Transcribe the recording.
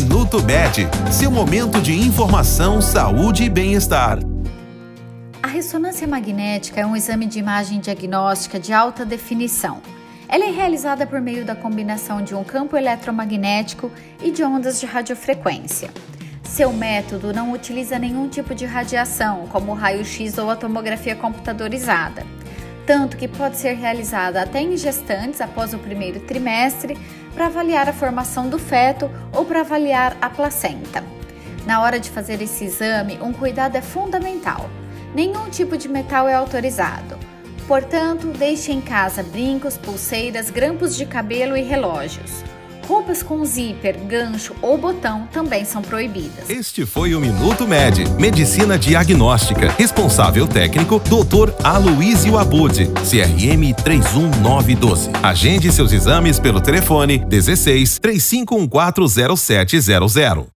Minuto Med, seu momento de informação, saúde e bem-estar. A ressonância magnética é um exame de imagem diagnóstica de alta definição. Ela é realizada por meio da combinação de um campo eletromagnético e de ondas de radiofrequência. Seu método não utiliza nenhum tipo de radiação, como o raio-x ou a tomografia computadorizada, tanto que pode ser realizada até em gestantes após o primeiro trimestre para avaliar a formação do feto ou para avaliar a placenta. Na hora de fazer esse exame, um cuidado é fundamental. Nenhum tipo de metal é autorizado. Portanto, deixe em casa brincos, pulseiras, grampos de cabelo e relógios. Roupas com zíper, gancho ou botão também são proibidas. Este foi o Minuto Med, Medicina Diagnóstica. Responsável técnico, Dr. Aloysio Abud, CRM 31912. Agende seus exames pelo telefone 16 35140700.